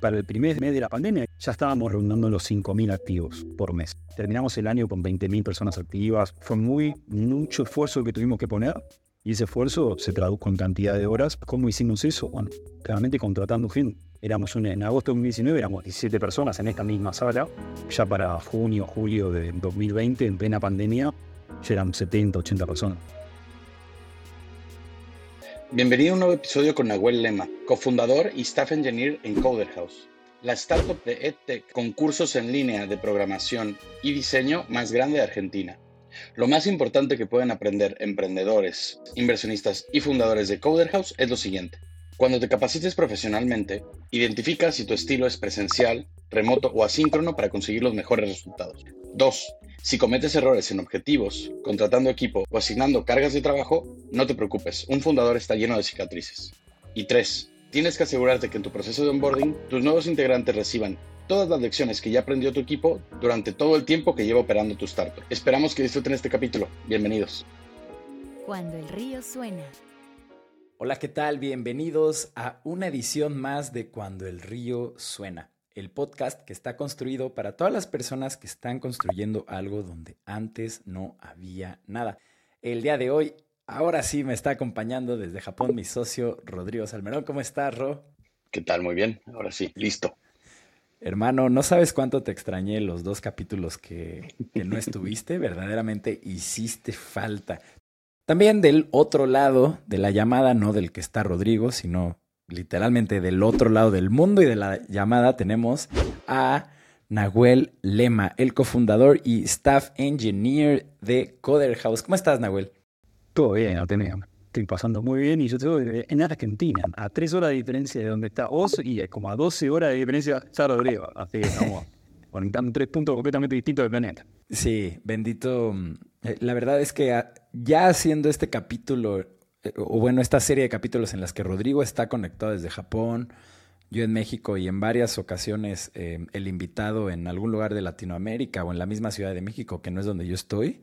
Para el primer mes de la pandemia ya estábamos rondando los 5.000 activos por mes. Terminamos el año con 20.000 personas activas. Fue muy, mucho esfuerzo que tuvimos que poner y ese esfuerzo se tradujo en cantidad de horas. ¿Cómo hicimos eso? Bueno, claramente contratando gente. Éramos en agosto de 2019 éramos 17 personas en esta misma sala. Ya para junio, julio de 2020, en plena pandemia, ya eran 70, 80 personas. Bienvenido a un nuevo episodio con Nahuel Lema, cofundador y staff engineer en Coder House, la startup de EdTech con cursos en línea de programación y diseño más grande de Argentina. Lo más importante que pueden aprender emprendedores, inversionistas y fundadores de Coder House es lo siguiente. Cuando te capacites profesionalmente, identifica si tu estilo es presencial, remoto o asíncrono para conseguir los mejores resultados. 2. Si cometes errores en objetivos, contratando equipo o asignando cargas de trabajo, no te preocupes, un fundador está lleno de cicatrices. Y 3. Tienes que asegurarte que en tu proceso de onboarding tus nuevos integrantes reciban todas las lecciones que ya aprendió tu equipo durante todo el tiempo que lleva operando tu startup. Esperamos que disfruten este capítulo. Bienvenidos. Cuando el río suena. Hola, ¿qué tal? Bienvenidos a una edición más de Cuando el río suena el podcast que está construido para todas las personas que están construyendo algo donde antes no había nada. El día de hoy, ahora sí me está acompañando desde Japón mi socio Rodrigo Salmerón. ¿Cómo estás, Ro? ¿Qué tal? Muy bien. Ahora sí, listo. Hermano, no sabes cuánto te extrañé los dos capítulos que, que no estuviste. Verdaderamente hiciste falta. También del otro lado de la llamada, no del que está Rodrigo, sino literalmente del otro lado del mundo y de la llamada tenemos a Nahuel Lema, el cofundador y staff engineer de Coder House. ¿Cómo estás, Nahuel? Todo bien, tenía. Estoy pasando muy bien y yo estoy en Argentina, a tres horas de diferencia de donde está Oz y como a 12 horas de diferencia está Rodrigo. Así que estamos conectando tres puntos completamente distintos del planeta. Sí, bendito. Eh, la verdad es que ya haciendo este capítulo eh, o bueno, esta serie de capítulos en las que Rodrigo está conectado desde Japón, yo en México y en varias ocasiones eh, el invitado en algún lugar de Latinoamérica o en la misma Ciudad de México, que no es donde yo estoy,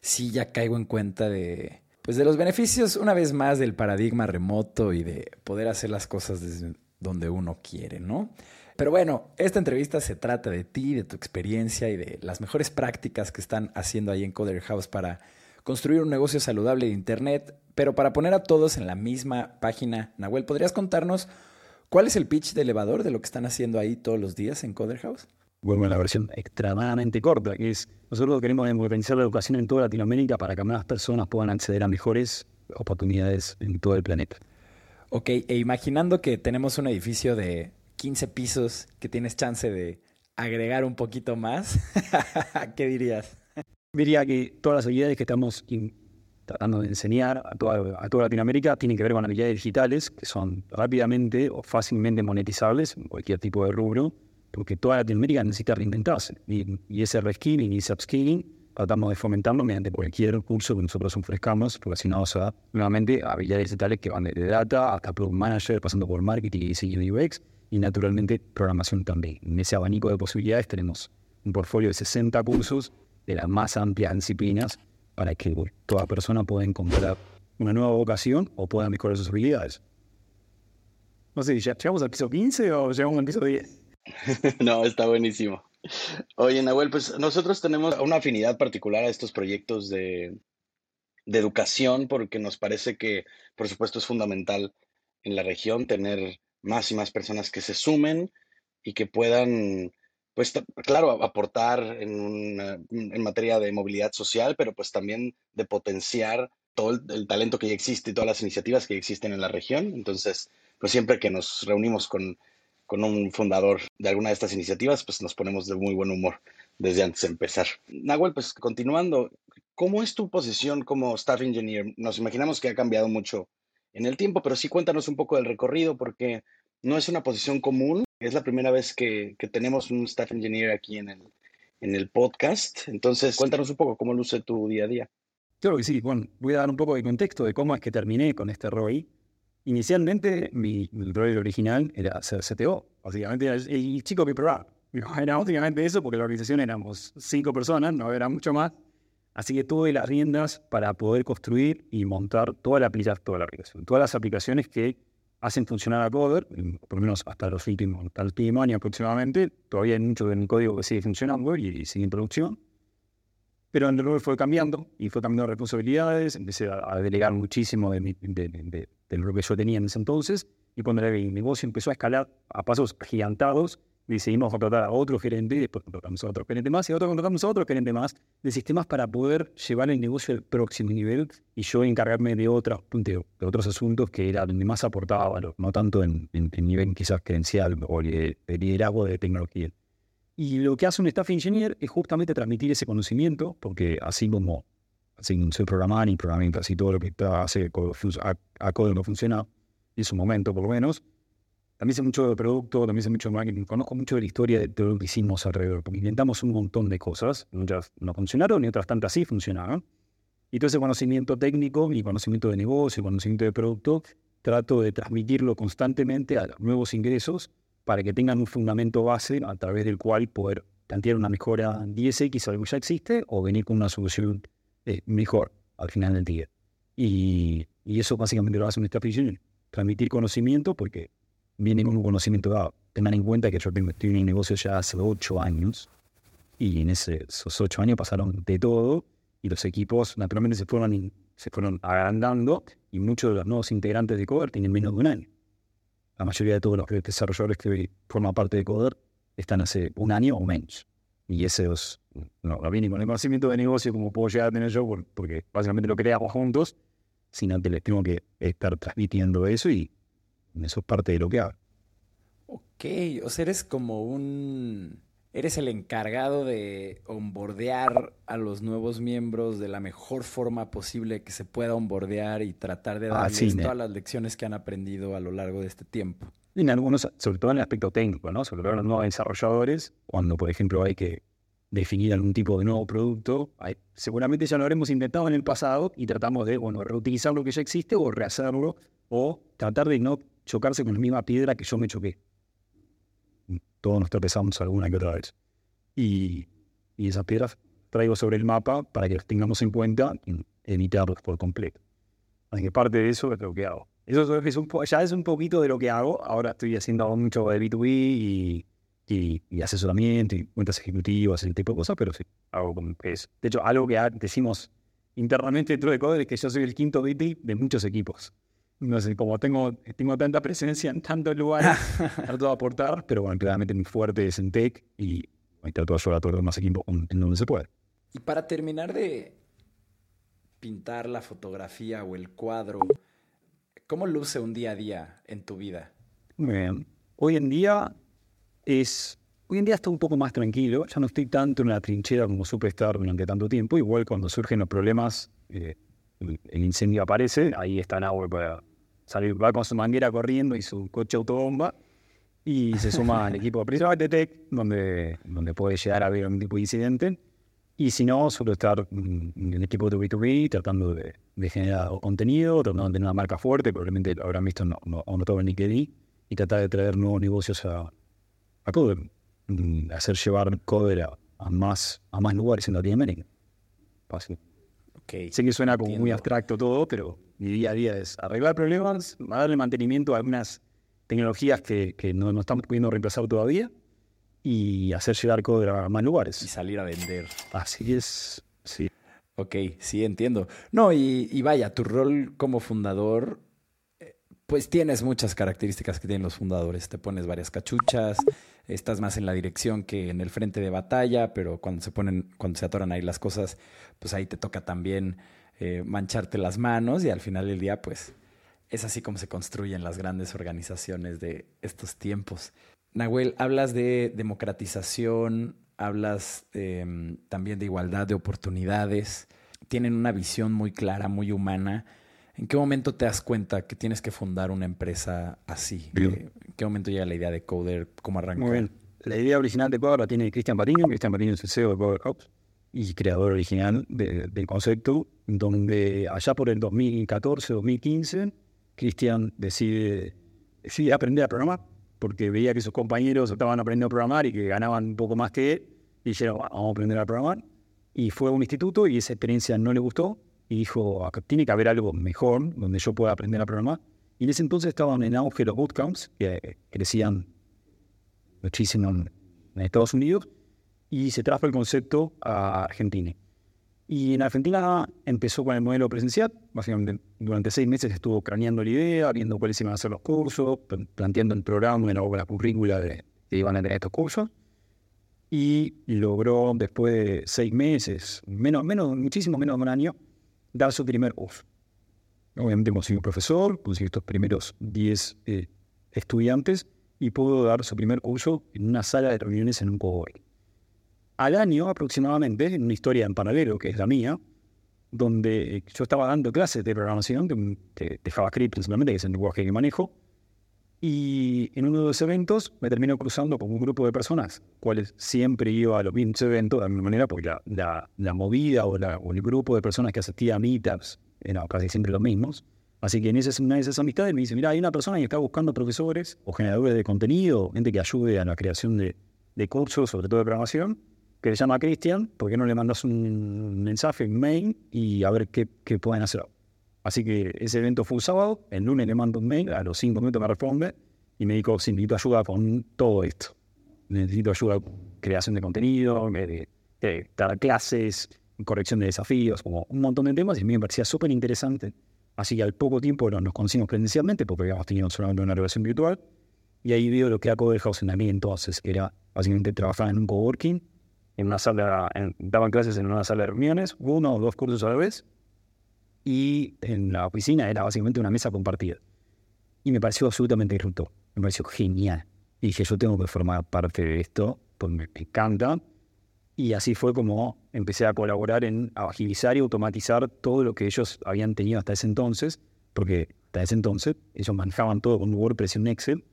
sí ya caigo en cuenta de, pues de los beneficios, una vez más, del paradigma remoto y de poder hacer las cosas desde donde uno quiere, ¿no? Pero bueno, esta entrevista se trata de ti, de tu experiencia y de las mejores prácticas que están haciendo ahí en Coder House para construir un negocio saludable de Internet, pero para poner a todos en la misma página, Nahuel, ¿podrías contarnos cuál es el pitch de elevador de lo que están haciendo ahí todos los días en Coder House? Bueno, la versión extremadamente corta, que es nosotros queremos organizar la educación en toda Latinoamérica para que más personas puedan acceder a mejores oportunidades en todo el planeta. Ok, e imaginando que tenemos un edificio de 15 pisos que tienes chance de agregar un poquito más, ¿qué dirías? diría que todas las habilidades que estamos tratando de enseñar a toda, a toda Latinoamérica tienen que ver con habilidades digitales que son rápidamente o fácilmente monetizables en cualquier tipo de rubro, porque toda Latinoamérica necesita reinventarse. Y, y ese reskilling y ese upskilling tratamos de fomentarlo mediante cualquier curso que nosotros ofrezcamos relacionados a, nuevamente, habilidades digitales que van desde data hasta product manager, pasando por marketing y UX, y naturalmente programación también. En ese abanico de posibilidades tenemos un portfolio de 60 cursos de las más amplias disciplinas para que toda persona pueda encontrar una nueva vocación o pueda mejorar sus habilidades. No sé, ¿ya llegamos al piso 15 o llegamos al piso 10? no, está buenísimo. Oye, Nahuel, pues nosotros tenemos una afinidad particular a estos proyectos de, de educación porque nos parece que, por supuesto, es fundamental en la región tener más y más personas que se sumen y que puedan pues claro, aportar en, materia de movilidad social, pero pues también de potenciar todo el, talento que ya existe y todas las iniciativas que existen en la región. Entonces, pues siempre que nos reunimos con, con un fundador de alguna de estas iniciativas, pues nos ponemos de muy buen humor desde antes de empezar. Nahuel, pues continuando, ¿cómo es tu posición como staff engineer? Nos imaginamos que ha cambiado mucho en el tiempo, pero sí cuéntanos un poco del recorrido, porque no es una posición común es la primera vez que, tenemos un staff engineer aquí en el, en el podcast. Entonces, cuéntanos un poco cómo luce tu día a día. Claro que sí. Bueno, voy a dar un poco de contexto de cómo es que terminé con este rol. Inicialmente, mi, rol original era CTO. Básicamente, era el, chico que probaba. Era básicamente eso, porque la organización éramos cinco personas, no era mucho más. Así que tuve las riendas para poder construir y montar toda la toda la aplicación, todas las aplicaciones que hacen funcionar a Coder, por lo menos hasta los últimos, hasta el último año aproximadamente. Todavía hay mucho de mi código que sigue funcionando y, sigue en producción. Pero el rol fue cambiando y fue cambiando responsabilidades. Empecé a, delegar muchísimo de, de, lo que yo tenía en ese entonces. Y cuando el negocio empezó a escalar a pasos gigantados, decidimos contratar a otro gerente, y después contratamos a otro gerente más, y otro contratamos a otro gerente más de sistemas para poder llevar el negocio al próximo nivel y yo encargarme de, otros de, otros asuntos que era donde más aportaba valor, no tanto en, en, nivel quizás gerencial o de, liderazgo de tecnología. Y lo que hace un staff engineer es justamente transmitir ese conocimiento, porque así como así soy programar y programar casi todo lo que hace a, a código no funciona en su momento por lo menos, también sé mucho de producto, también sé mucho de marketing, conozco mucho de la historia de todo lo que hicimos alrededor, porque inventamos un montón de cosas, muchas no funcionaron y otras tantas sí funcionaron. Y todo ese conocimiento técnico, mi conocimiento de negocio, conocimiento de producto, trato de transmitirlo constantemente a los nuevos ingresos para que tengan un fundamento base a través del cual poder plantear una mejora 10x a algo que ya existe o venir con una solución eh, mejor al final del día. Y, y, eso básicamente lo hace un staff transmitir conocimiento porque viene con un conocimiento dado. Tengan en cuenta que yo estoy en el negocio ya hace ocho años y en esos ocho años pasaron de todo y los equipos naturalmente se fueron, se fueron agrandando y muchos de los nuevos integrantes de Coder tienen menos de un año. La mayoría de todos los desarrolladores que forman parte de Coder están hace un año o menos. Y esos no, no vienen con el conocimiento de negocio como puedo llegar a tener yo, porque básicamente lo creamos juntos, sino que les tengo que estar transmitiendo eso y eso es parte de lo que hago. Ok, o sea, eres como un... Eres el encargado de onboardear a los nuevos miembros de la mejor forma posible que se pueda onboardear y tratar de darles todas las lecciones que han aprendido a lo largo de este tiempo. En algunos, sobre todo en el aspecto técnico, ¿no? Sobre todo en los nuevos desarrolladores, cuando, por ejemplo, hay que definir algún tipo de nuevo producto, seguramente ya lo habremos intentado en el pasado y tratamos de, bueno, reutilizar lo que ya existe o rehacerlo o tratar de no chocarse con la misma piedra que yo me choqué. Todos nos tropezamos alguna que otra vez. Y, y esas piedras traigo sobre el mapa para que las tengamos en cuenta y evitarlas por completo. Así que parte de eso es lo que hago. Eso es un ya es un poquito de lo que hago. Ahora estoy haciendo mucho de B2B y, y, asesoramiento y cuentas ejecutivas, ese tipo de cosas, pero sí, hago como eso. De hecho, algo que decimos internamente dentro de Code es que yo soy el quinto VP de muchos equipos no sé, como tengo, tengo tanta presencia en tantos lugares, trato de aportar, pero bueno, claramente mi fuerte es en tech y trato de ayudar a todos los demás equipos en donde se puede. Y para terminar de pintar la fotografía o el cuadro, ¿cómo luce un día a día en tu vida? Muy bien. Hoy en día es. Hoy en día estoy un poco más tranquilo, ya no estoy tanto en la trinchera como supe estar durante tanto tiempo. Igual cuando surgen los problemas, eh, el incendio aparece, ahí está Nahue para salir, va con su manguera corriendo y su coche autobomba y se suma al equipo de Tech, donde, donde puede llegar a haber un tipo de incidente. Y si no, suelo estar en el equipo de B2B tratando de, generar contenido, tratando de tener una marca fuerte, probablemente lo habrán visto no, no, no todo en LinkedIn, y tratar de traer nuevos negocios a, a Coder, mm, hacer llevar Coder a, más, a más lugares en Latinoamérica. Fácil. Sé que suena como muy abstracto todo, pero mi día a día es arreglar problemas, darle mantenimiento a algunas tecnologías que, que no, no, estamos pudiendo reemplazar todavía y hacer llegar código a más lugares. Y salir a vender. Así es, sí. Ok, sí, entiendo. No, y, y vaya, tu rol como fundador, eh, pues tienes muchas características que tienen los fundadores. Te pones varias cachuchas, estás más en la dirección que en el frente de batalla, pero cuando se ponen, cuando se atoran ahí las cosas, pues ahí te toca también eh, mancharte las manos y al final del día, pues es así como se construyen las grandes organizaciones de estos tiempos. Nahuel, hablas de democratización, hablas em, también de igualdad de oportunidades, tienen una visión muy clara, muy humana. ¿En qué momento te das cuenta que tienes que fundar una empresa así? ¿En qué momento llega la idea de Coder? ¿Cómo arrancó? Muy bien. La idea original de Coder la tiene Cristian Patiño. Cristian Patiño es el CEO de Coder Ops y creador original del concepto, donde allá por el 2014, 2015, Cristian decide, decide aprender a programar, porque veía que sus compañeros estaban aprendiendo a programar y que ganaban un poco más que él, y dijeron, vamos a aprender a programar. Y fue a un instituto y esa experiencia no le gustó, y dijo, tiene que haber algo mejor donde yo pueda aprender a programar. Y en ese entonces estaban en auge los bootcamps, que crecían muchísimo en Estados Unidos, y se trajo el concepto a Argentina. Y en Argentina empezó con el modelo presencial, básicamente durante seis meses estuvo craneando la idea, viendo cuáles iban a ser los cursos, planteando el programa, la currícula de que iban a tener estos cursos. Y logró, después de seis meses, menos, menos, muchísimo menos de un año, dar su primer curso. Obviamente consiguió un profesor, consiguió estos primeros diez eh, estudiantes y pudo dar su primer curso en una sala de reuniones en un coworking al año aproximadamente, en una historia en paralelo, que es la mía, donde yo estaba dando clases de programación de, JavaScript principalmente, que es el lenguaje que manejo, y en uno de los eventos me termino cruzando con un grupo de personas, cuales siempre iba a los mismos eventos de alguna manera, porque la, la, movida o, el grupo de personas que asistía a meetups eran casi siempre los mismos. Así que en esa, una de esas amistades me dice, mira, hay una persona que está buscando profesores o generadores de contenido, gente que ayude a la creación de, cursos, sobre todo de programación, que se llama Cristian, ¿por qué no le mandas un mensaje, un mail y a ver qué, qué, pueden hacer? Así que ese evento fue un sábado, el lunes le mando un mail, a los cinco minutos me responde y me dijo, si necesito ayuda con todo esto. Necesito ayuda con creación de contenido, de, dar clases, corrección de desafíos, como un montón de temas y a mí me parecía súper interesante. Así que al poco tiempo nos conocimos presencialmente porque habíamos tenido solamente una relación virtual y ahí veo lo que era Code House en mí entonces, que era básicamente trabajar en un coworking en una sala, daban clases en una sala de reuniones, uno o dos cursos a la vez, y en la oficina era básicamente una mesa compartida. Y me pareció absolutamente disruptor, me pareció genial. Y dije, yo tengo que formar parte de esto, pues me, encanta. Y así fue como empecé a colaborar en agilizar y automatizar todo lo que ellos habían tenido hasta ese entonces, porque hasta ese entonces ellos manejaban todo con WordPress y un Excel.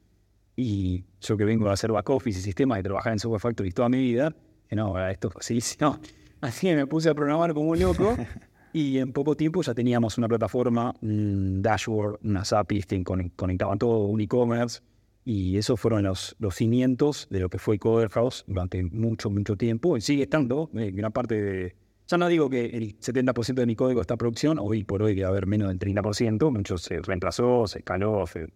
Y yo que vengo a hacer back office y sistemas y trabajar en Software Factory toda mi vida, no, esto sí, no. Así que me puse a programar como un loco y en poco tiempo ya teníamos una plataforma, un dashboard, unas APIs que conectaban todo, un e-commerce. Y esos fueron los, los cimientos de lo que fue Coder House durante mucho, mucho tiempo. Y sigue estando, eh, gran parte de... Ya no digo que el 70% de mi código está en producción, hoy por hoy debe haber menos del 30%, mucho se reemplazó, se escaló, se,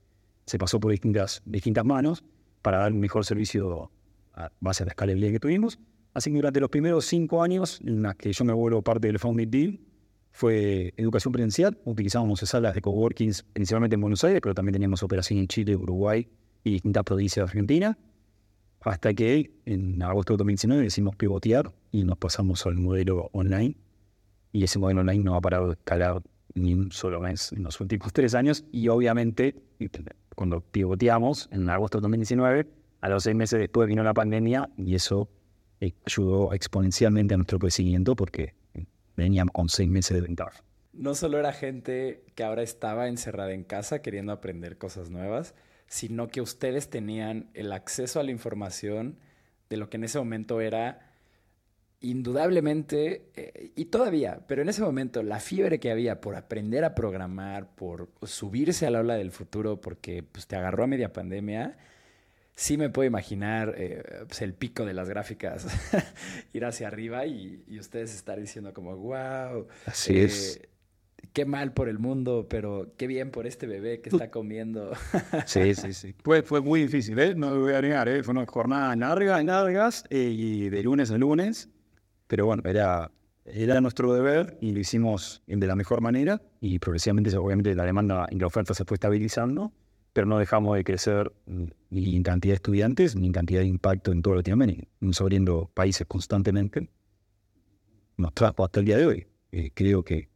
se pasó por distintas, distintas manos para dar un mejor servicio a base la escalabilidad que tuvimos. Así que durante los primeros cinco años en las que yo me vuelvo parte del Founding Deal, fue educación presencial. Utilizábamos salas de coworkings principalmente en Buenos Aires, pero también teníamos operación en Chile, Uruguay y distintas provincias de Argentina. Hasta que en agosto de 2019 decidimos pivotear y nos pasamos al modelo online. Y ese modelo online no ha parado de escalar ni un solo mes en los últimos tres años. Y obviamente, cuando pivoteamos en agosto de 2019, a los seis meses después vino la pandemia y eso eh, ayudó exponencialmente a nuestro crecimiento porque veníamos con seis meses de ventaja. No solo era gente que ahora estaba encerrada en casa queriendo aprender cosas nuevas, sino que ustedes tenían el acceso a la información de lo que en ese momento era indudablemente, eh, y todavía, pero en ese momento la fiebre que había por aprender a programar, por subirse a la ola del futuro, porque pues, te agarró a media pandemia, sí me puedo imaginar eh, pues, el pico de las gráficas ir hacia arriba y, ustedes estar diciendo como, wow. Así eh, es. Qué mal por el mundo, pero qué bien por este bebé que está comiendo. sí, sí, sí. Fue, fue muy difícil, ¿eh? No lo voy a negar, ¿eh? Fue una jornada larga, largas, y de lunes a lunes. Pero bueno, era, era nuestro deber y lo hicimos de la mejor manera. Y progresivamente, obviamente, la demanda y la oferta se fue estabilizando pero no dejamos de crecer ni en cantidad de estudiantes ni en cantidad de impacto en toda Latinoamérica. Nos abriendo países constantemente. Nos trajo hasta el día de hoy. Eh, creo que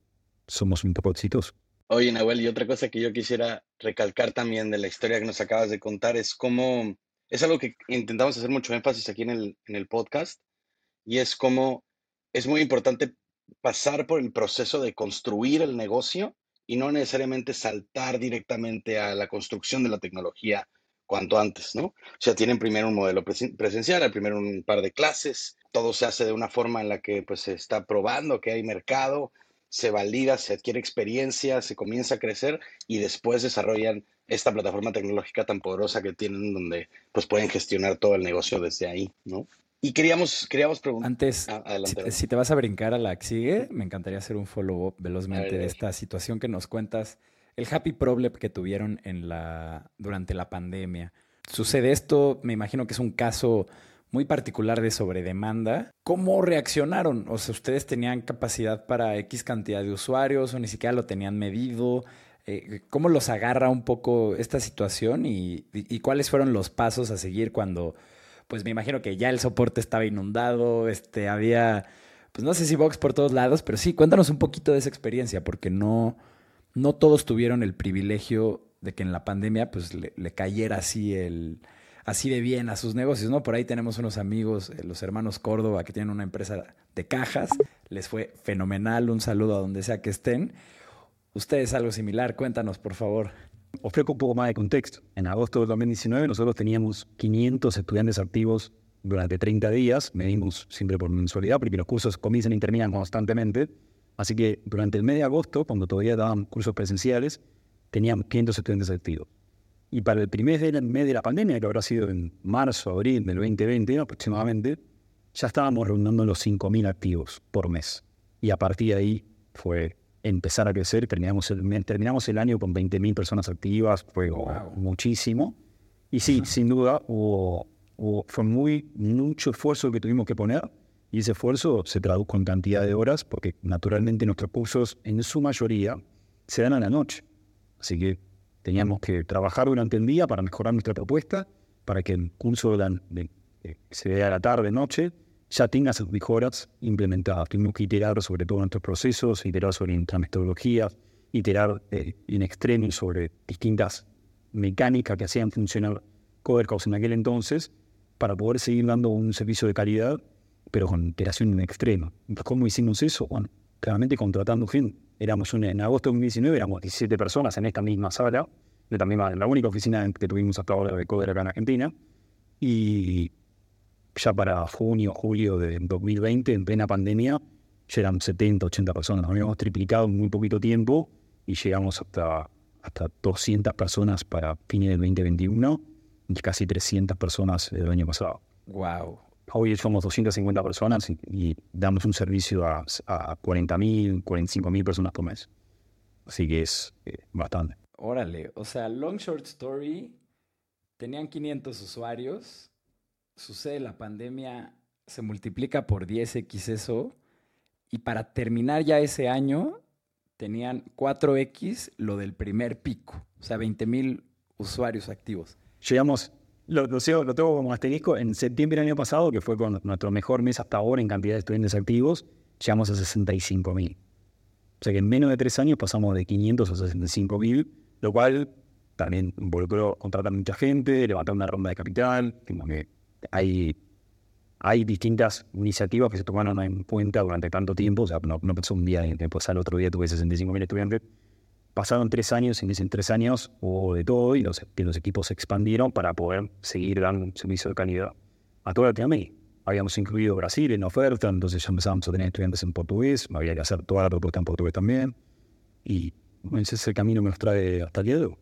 somos un poco exitosos. Oye, Nahuel, y otra cosa que yo quisiera recalcar también de la historia que nos acabas de contar es cómo, es algo que intentamos hacer mucho énfasis aquí en el podcast, y es cómo es muy importante pasar por el proceso de construir el negocio y no necesariamente saltar directamente a la construcción de la tecnología cuanto antes, ¿no? O sea, tienen primero un modelo presencial, primero un par de clases, todo se hace de una forma en la que pues se está probando que hay mercado, se valida, se adquiere experiencia, se comienza a crecer y después desarrollan esta plataforma tecnológica tan poderosa que tienen donde pues pueden gestionar todo el negocio desde ahí, ¿no? Y queríamos, queríamos preguntar. Antes, ah, si, te vas a brincar a la que sigue, me encantaría hacer un follow-up velozmente de esta situación que nos cuentas el happy problem que tuvieron en la, durante la pandemia. Sucede esto, me imagino que es un caso muy particular de sobredemanda. ¿Cómo reaccionaron? O sea, ¿ustedes tenían capacidad para X cantidad de usuarios o ni siquiera lo tenían medido? Eh, ¿Cómo los agarra un poco esta situación y, y, cuáles fueron los pasos a seguir cuando, pues me imagino que ya el soporte estaba inundado, este, había, pues no sé si Vox por todos lados, pero sí, cuéntanos un poquito de esa experiencia, porque no, no todos tuvieron el privilegio de que en la pandemia pues le, le cayera así el, así de bien a sus negocios, ¿no? Por ahí tenemos unos amigos, eh, los hermanos Córdoba, que tienen una empresa de cajas. Les fue fenomenal. Un saludo a donde sea que estén. Ustedes algo similar, cuéntanos, por favor. Ofrezco un poco más de contexto. En agosto de 2019 nosotros teníamos 500 estudiantes activos durante 30 días. Medimos siempre por mensualidad porque los cursos comienzan y terminan constantemente. Así que durante el mes de agosto, cuando todavía daban cursos presenciales, teníamos 500 estudiantes activos. Y para el primer mes de la pandemia, que habrá sido en marzo, abril del 2020 aproximadamente, ya estábamos rondando los 5.000 activos por mes. Y a partir de ahí fue empezar a crecer. Terminamos el, terminamos el año con 20.000 personas activas, fue muchísimo. Y sí, sin duda, hubo, fue muy, mucho esfuerzo que tuvimos que poner. Y ese esfuerzo se tradujo en cantidad de horas, porque naturalmente nuestros cursos, en su mayoría, se dan a la noche. Así que Teníamos que trabajar durante el día para mejorar nuestra propuesta, para que el curso de, se vea a la tarde, noche, ya tenga esas mejoras implementadas. Tuvimos que iterar sobre todo nuestros procesos, iterar sobre nuestras metodologías, iterar eh, en extremo sobre distintas mecánicas que hacían funcionar Codercos en aquel entonces, para poder seguir dando un servicio de calidad, pero con iteración en extremo. ¿Cómo hicimos eso? Bueno, claramente contratando gente éramos en agosto de 2019 éramos 17 personas en esta misma sala, de también la única oficina que tuvimos hasta ahora de Coder acá en Argentina. Y ya para junio, julio de 2020, en plena pandemia, ya eran 70, 80 personas. Nos habíamos triplicado en muy poquito tiempo y llegamos hasta, hasta 200 personas para fines del 2021 y casi 300 personas el año pasado. Wow. Hoy somos 250 personas y, damos un servicio a, a 40.000, 45.000 personas por mes. Así que es eh, bastante. Órale, o sea, Long Short Story, tenían 500 usuarios, sucede la pandemia, se multiplica por 10x eso, y para terminar ya ese año, tenían 4x lo del primer pico, o sea, 20.000 usuarios activos. Llegamos lo, lo, tengo como asterisco. En septiembre del año pasado, que fue con nuestro mejor mes hasta ahora en cantidad de estudiantes activos, llegamos a 65 mil. O sea que en menos de tres años pasamos de 500 a 65 mil, lo cual también involucró contratar mucha gente, levantar una ronda de capital. Que hay, hay distintas iniciativas que se tomaron en cuenta durante tanto tiempo. O sea, no, no pasó un día después al otro día tuve 65 mil estudiantes pasaron tres años en esos tres años hubo de todo y los, los equipos se expandieron para poder seguir dando un servicio de calidad a toda Latinoamérica. Habíamos incluido Brasil en la oferta, entonces ya empezamos a tener estudiantes en portugués, había que hacer toda la propuesta en portugués también. Y ese es el camino que nos trae hasta el día de hoy.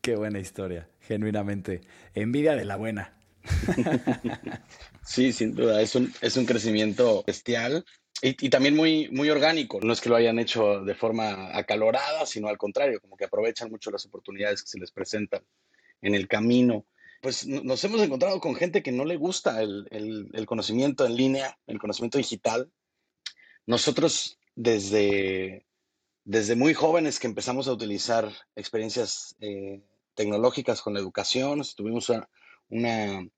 Qué buena historia, genuinamente. Envidia de la buena. sí, sin duda, es un, es un crecimiento bestial y, también muy, muy orgánico. No es que lo hayan hecho de forma acalorada, sino al contrario, como que aprovechan mucho las oportunidades que se les presentan en el camino. Pues nos hemos encontrado con gente que no le gusta el, el, conocimiento en línea, el conocimiento digital. Nosotros desde, desde muy jóvenes que empezamos a utilizar experiencias eh, tecnológicas con la educación, tuvimos una, una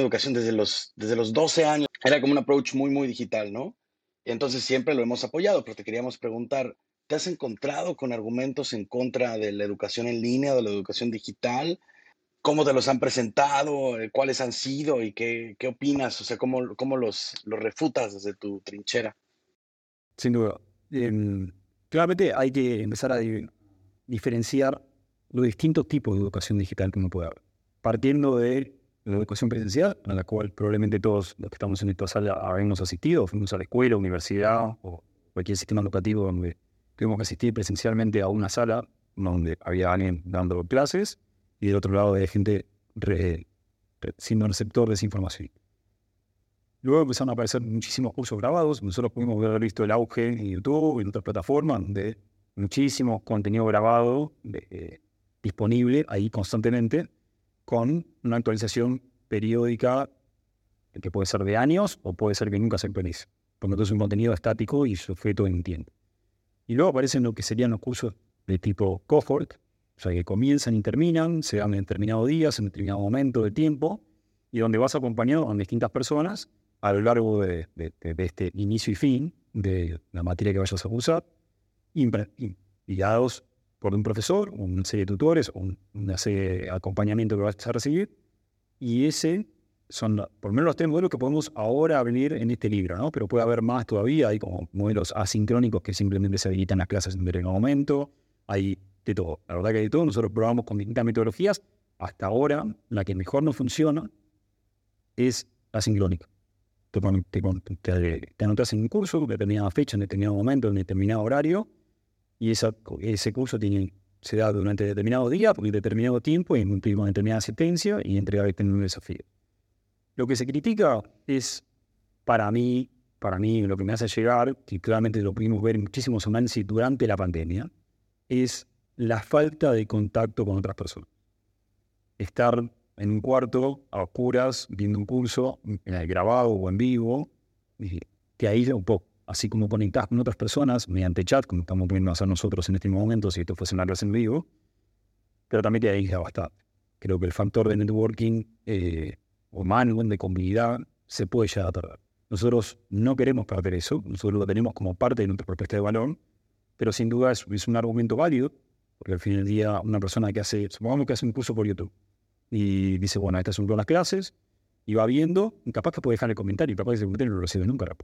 educación desde los, desde los 12 años. Era como un approach muy, muy digital, ¿no? entonces siempre lo hemos apoyado, pero te queríamos preguntar, ¿te has encontrado con argumentos en contra de la educación en línea, de la educación digital? ¿Cómo te los han presentado? ¿Cuáles han sido? ¿Y qué, qué opinas? O sea, ¿cómo, cómo los, los refutas desde tu trinchera? Sin duda. Em, claramente hay que empezar a diferenciar los distintos tipos de educación digital que uno puede haber. Partiendo de la educación presencial, a la cual probablemente todos los que estamos en esta sala habremos asistido, fuimos a la escuela, universidad o cualquier sistema educativo donde tuvimos que asistir presencialmente a una sala donde había alguien dando clases y del otro lado había gente siendo receptor de esa información. Luego empezaron a aparecer muchísimos cursos grabados. Nosotros pudimos haber visto el auge en YouTube y en otras plataformas donde muchísimo contenido grabado eh, disponible ahí constantemente con una actualización periódica que puede ser de años o puede ser que nunca se actualice. Porque entonces es un contenido estático y sujeto en tiempo. Y luego aparecen lo que serían los cursos de tipo cohort, o sea, que comienzan y terminan, se dan en determinados días, en determinado momento de tiempo, y donde vas acompañado con distintas personas a lo largo de, este inicio y fin de la materia que vayas a usar, y, guiados por un profesor, una serie de tutores, un, una serie de acompañamiento que vas a recibir, y ese son por lo menos los tres modelos que podemos ahora abrir en este libro, ¿no? Pero puede haber más todavía, hay como modelos asincrónicos que simplemente se habilitan las clases en determinado momento, hay de todo, la verdad que hay de todo, nosotros probamos con distintas metodologías, hasta ahora la que mejor nos funciona es asincrónica. Te, te, anotas en un curso, en determinada fecha, en determinado momento, en determinado horario, y ese curso se da durante determinado día, por determinado tiempo, y una determinada asistencia, y entrega un desafío. Lo que se critica es, para mí, para mí, lo que me hace llegar, y claramente lo pudimos ver en muchísimos análisis durante la pandemia, es la falta de contacto con otras personas. Estar en un cuarto a oscuras, viendo un curso, grabado o en vivo, te aísla un poco. Así como conectás con otras personas mediante chat, como estamos pudiendo hacer nosotros en este momento, si esto fuese una clase en vivo, pero también te aísla bastante. Creo que el factor de networking eh, humano, de comunidad, se puede llegar a perder. Nosotros no queremos perder eso, nosotros lo tenemos como parte de nuestra propuesta de valor, pero sin duda es, un argumento válido, porque al fin del día una persona que hace, supongamos que hace un curso por YouTube y dice, bueno, estas son todas las clases, y va viendo, capaz que puede dejar el comentario, y capaz que ese comentario no lo recibe nunca.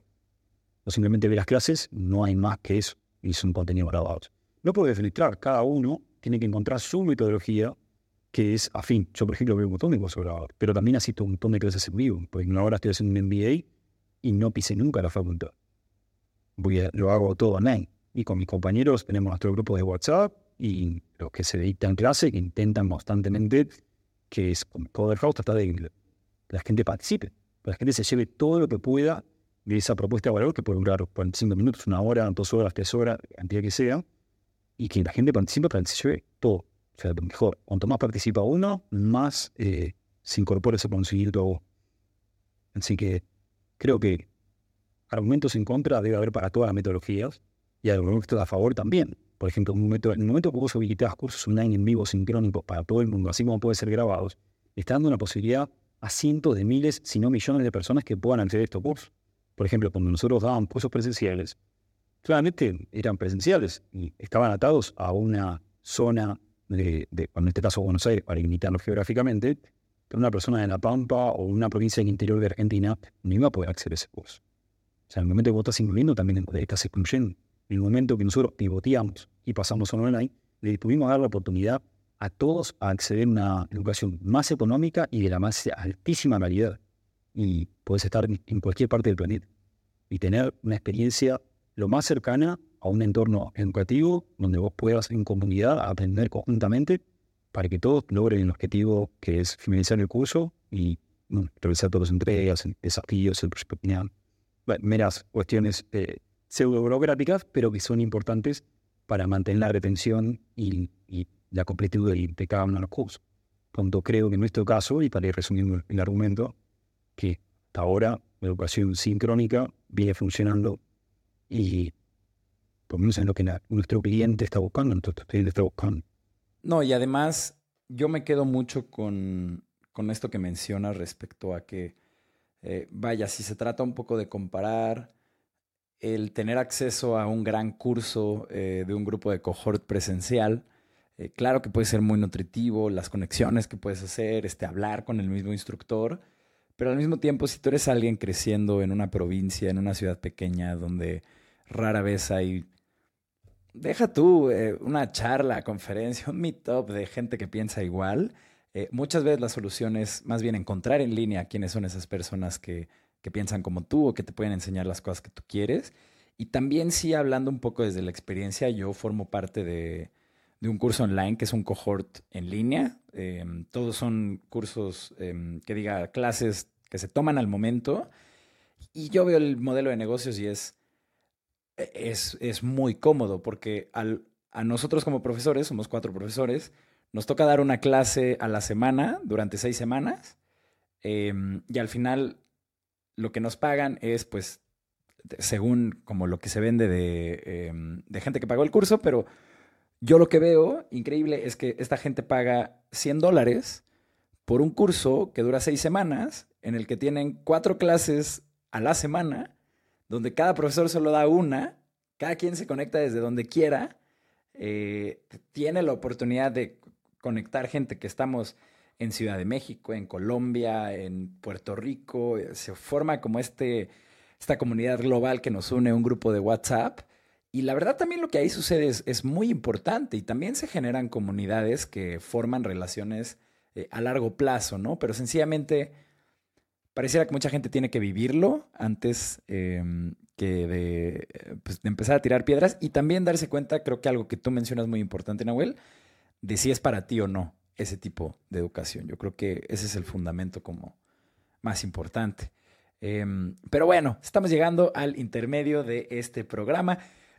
O simplemente ve las clases, no hay más que eso, y es un contenido grabado. No puede filtrar, cada uno tiene que encontrar su metodología que es afín. Yo, por ejemplo, veo un montón de cosas grabadas, pero también asisto a un montón de clases en vivo. Porque ahora estoy haciendo un MBA y no pisé nunca la facultad. Voy a, lo hago todo online. Y con mis compañeros tenemos nuestro grupo de WhatsApp y los que se dictan clase, que intentan constantemente, que es con Coder House, trata de que la gente participe, que la gente se lleve todo lo que pueda de esa propuesta de valor, que puede durar 45 minutos, una hora, dos horas, tres horas, cantidad que sea, y que la gente participe para que se lleve todo. O sea, mejor, cuanto más participa uno, más eh, se incorpora ese conocimiento a vos. Así que creo que argumentos en contra debe haber para todas las metodologías y argumentos a favor también. Por ejemplo, en el momento, que vos habilitas cursos online en vivo sincrónicos para todo el mundo, así como pueden ser grabados, está dando una posibilidad a cientos de miles, si no millones de personas que puedan acceder a estos cursos. Por ejemplo, cuando nosotros dábamos cursos presenciales, claramente eran presenciales y estaban atados a una zona de, en este caso Buenos Aires, para limitarlo geográficamente, pero una persona de La Pampa o una provincia del interior de Argentina no iba a poder acceder a ese curso. O sea, en el momento que vos estás incluyendo, también estás excluyendo. En el momento que nosotros pivoteamos y pasamos a online, le pudimos dar la oportunidad a todos a acceder a una educación más económica y de la más altísima calidad. Y puedes estar en cualquier parte del planeta y tener una experiencia lo más cercana a un entorno educativo donde vos puedas en comunidad aprender conjuntamente para que todos logren el objetivo que es finalizar el curso y realizar todas las entregas, desafíos, el proyecto final. meras cuestiones eh, pseudo burocráticas, pero que son importantes para mantener la retención y, la completitud de, cada uno de los cursos. Pronto creo que en nuestro caso, y para ir resumiendo el argumento, que hasta ahora educación sincrónica viene funcionando y por lo menos en lo que nuestro cliente está buscando, nuestro cliente está buscando. No, y además yo me quedo mucho con, con esto que mencionas respecto a que, eh, vaya, si se trata un poco de comparar el tener acceso a un gran curso eh, de un grupo de cohort presencial, eh, claro que puede ser muy nutritivo, las conexiones que puedes hacer, este, hablar con el mismo instructor, pero al mismo tiempo, si tú eres alguien creciendo en una provincia, en una ciudad pequeña, donde rara vez hay deja tú eh, una charla, conferencia, un meetup de gente que piensa igual. Eh, muchas veces la solución es más bien encontrar en línea quiénes son esas personas que, que, piensan como tú o que te pueden enseñar las cosas que tú quieres. Y también sí, hablando un poco desde la experiencia, yo formo parte de, de un curso online que es un cohort en línea. Em, todos son cursos em, que diga clases que se toman al momento. Y yo veo el modelo de negocios y es es, es muy cómodo porque al, a nosotros como profesores, somos cuatro profesores, nos toca dar una clase a la semana durante seis semanas em, y al final lo que nos pagan es pues según como lo que se vende de, de, gente que pagó el curso, pero yo lo que veo increíble es que esta gente paga 100 dólares por un curso que dura seis semanas, en el que tienen cuatro clases a la semana, donde cada profesor solo da una, cada quien se conecta desde donde quiera, eh, tiene la oportunidad de conectar gente que estamos en Ciudad de México, en Colombia, en Puerto Rico, se forma como este esta comunidad global que nos une, un grupo de WhatsApp. Y la verdad también lo que ahí sucede es, muy importante y también se generan comunidades que forman relaciones eh, a largo plazo, ¿no? Pero sencillamente pareciera que mucha gente tiene que vivirlo antes em, que pues, de, empezar a tirar piedras y también darse cuenta, creo que algo que tú mencionas muy importante, Nahuel, de si es para ti o no ese tipo de educación. Yo creo que ese es el fundamento como más importante. Em, pero bueno, estamos llegando al intermedio de este programa.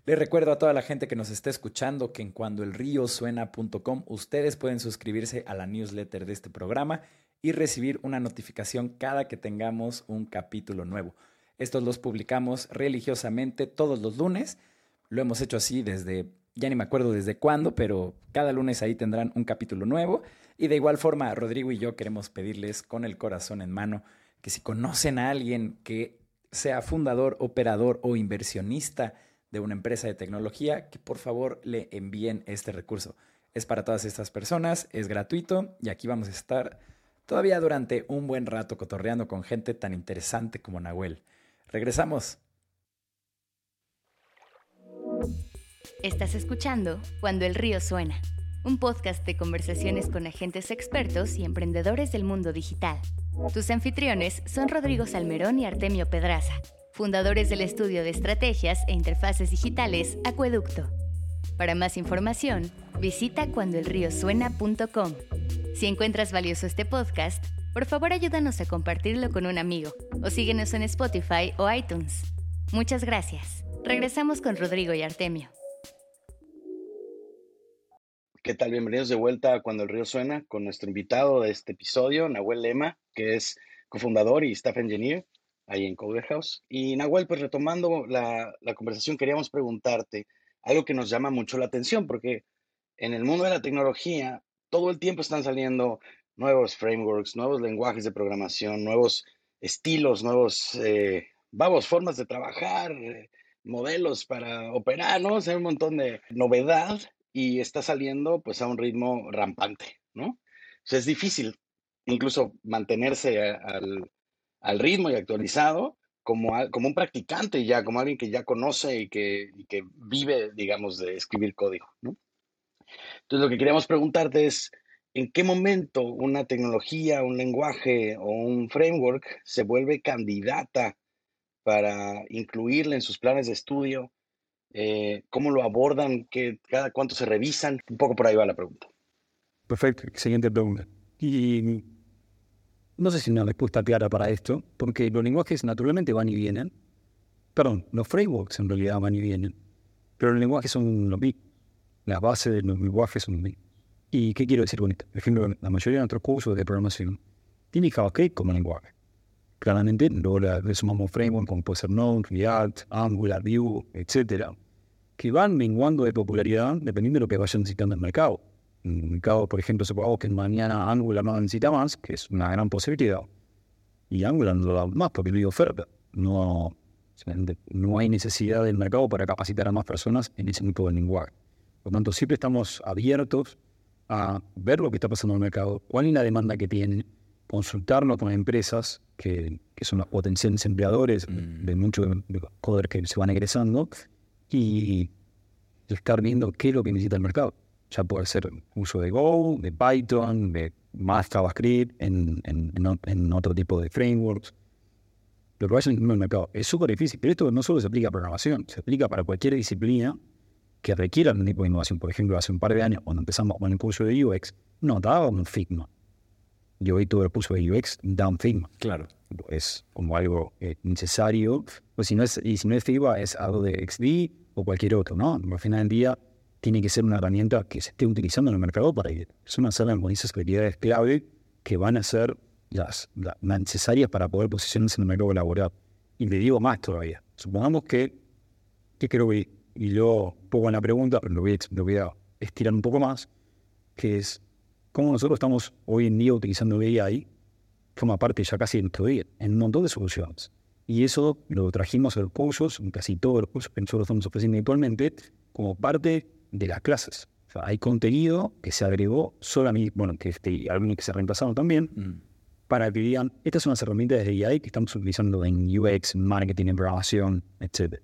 Les recuerdo a toda la gente que nos está escuchando que en cuandoelriosuena.com ustedes pueden suscribirse a la newsletter de este programa y recibir una notificación cada que tengamos un capítulo nuevo. Estos los publicamos religiosamente todos los lunes. Lo hemos hecho así desde, ya ni me acuerdo desde cuándo, pero cada lunes ahí tendrán un capítulo nuevo. Y de igual forma, Rodrigo y yo queremos pedirles con el corazón en mano que si conocen a alguien que sea fundador, operador o inversionista de una empresa de tecnología, que por favor le envíen este recurso. Es para todas estas personas, es gratuito y aquí vamos a estar todavía durante un buen rato cotorreando con gente tan interesante como Nahuel. Regresamos. Estás escuchando Cuando el río suena, un podcast de conversaciones con agentes expertos y emprendedores del mundo digital. Tus anfitriones son Rodrigo Salmerón y Artemio Pedraza, fundadores del estudio de estrategias e interfaces digitales Acueducto. Para más información, visita cuandoelriosuena.com. Si encuentras valioso este podcast, por favor ayúdanos a compartirlo con un amigo o síguenos en Spotify o iTunes. Muchas gracias. Regresamos con Rodrigo y Artemio. ¿Qué tal? Bienvenidos de vuelta a Cuando el Río Suena con nuestro invitado de este episodio, Nahuel Lema, que es cofundador y staff engineer ahí en Coder House. Y Nahuel, pues retomando la, la conversación, queríamos preguntarte algo que nos llama mucho la atención, porque en el mundo de la tecnología todo el tiempo están saliendo nuevos frameworks, nuevos lenguajes de programación, nuevos estilos, nuevos, eh, vamos, formas de trabajar, eh, modelos para operar, ¿no? O sea, un montón de novedad y está saliendo pues a un ritmo rampante, ¿no? O sea, es difícil incluso mantenerse al, al ritmo y actualizado como, un practicante ya, como alguien que ya conoce y que, y que vive, digamos, de escribir código, ¿no? Entonces, lo que queríamos preguntarte es, ¿en qué momento una tecnología, un lenguaje o un framework se vuelve candidata para incluirla en sus planes de estudio? Eh, ¿Cómo lo abordan? ¿Qué, ¿Cada cuánto se revisan? Un poco por ahí va la pregunta. Perfecto, excelente pregunta. Y no sé si una respuesta clara para esto, porque los lenguajes naturalmente van y vienen. Perdón, los frameworks en realidad van y vienen, pero los lenguajes son los mismos. Las bases de los lenguajes son los. ¿Y qué quiero decir con esto? Por ejemplo, la mayoría de nuestros cursos de programación tienen JavaScript como lenguaje. Claramente, luego le sumamos frameworks como puede Node, React, Angular, Vue, etcétera, que van menguando de popularidad dependiendo de lo que vayan necesitando el mercado. Mercado, por ejemplo, supongamos que mañana Angular no necesita más, que es una gran posibilidad. Y Angular no lo da más porque no hay oferta. No, no hay necesidad del mercado para capacitar a más personas en ese tipo de lenguaje. Por lo tanto, siempre estamos abiertos a ver lo que está pasando en el mercado, cuál es la demanda que tiene, consultarnos con empresas que, que son los potenciales empleadores mm. de muchos coders que se van egresando y estar viendo qué es lo que necesita el mercado. Ya puede ser uso de Go, de Python, de más JavaScript, en, en, en otro tipo de frameworks. Lo que vaya en el mercado es súper difícil, pero esto no solo se aplica a programación, se aplica para cualquier disciplina que requiera un tipo de innovación. Por ejemplo, hace un par de años, cuando empezamos con el curso de UX, no un Figma yo hoy todo el curso de UX da Figma. Claro. Es como algo eh, necesario. Pues si no es, y si no es Figma, es algo de XD o cualquier otro, ¿no? Al final del día, tiene que ser una herramienta que se esté utilizando en el mercado para que personas salgan con esas habilidades clave que van a ser las, las necesarias para poder posicionarse en el mercado laboral. Y le digo más todavía. Supongamos que, que creo que, y yo pongo en la pregunta, pero lo voy, a, lo voy a estirar un poco más, que es cómo nosotros estamos hoy en día utilizando AI, forma parte ya casi de nuestro día, en un montón de soluciones. Y eso lo trajimos a los cursos, en casi todos los cursos que nosotros estamos ofreciendo actualmente, como parte de las clases. O sea, hay contenido que se agregó solamente, bueno, que este, algunos que se reemplazaron también, Mm. para que digan, estas son las herramientas de AI que estamos utilizando en UX, marketing, en programación, etc.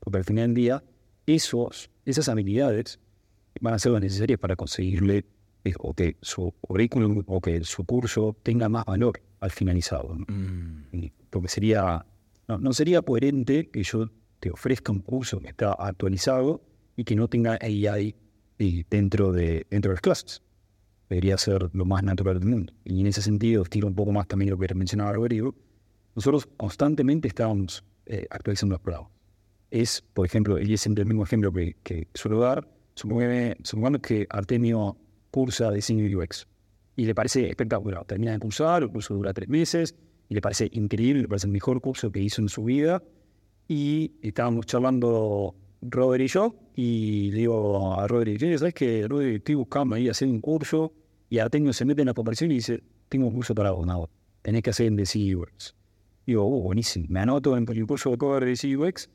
Porque al final del día, esos, esas habilidades van a ser las necesarias para conseguirle eh, o que su currículum o que su curso tenga más valor al finalizado. ¿no? Mm. Porque sería, no, no sería coherente que yo te ofrezca un curso que está actualizado y que no tenga AI eh, dentro de, dentro de las clases. Debería ser lo más natural del mundo. Y en ese sentido, estiro un poco más también lo que mencionaba Rodrigo, nosotros constantemente estamos eh, actualizando los programas. Es, por ejemplo, y es siempre el mismo ejemplo que, que suelo dar, supongamos, supongamos que Artemio cursa diseño UX y le parece espectacular. Termina de cursar, el curso dura tres meses y le parece increíble, le parece el mejor curso que hizo en su vida. Y estábamos charlando Robert y yo, y le digo a Rodri, "Che, ¿sabes que Rodri, estoy buscando ahí hacer un curso? Y Artemio se mete en la comparación y dice, tengo un curso para vos, no, tenés que hacer en DC UX. Digo, oh, buenísimo, me anoto en el curso de cover de DC UX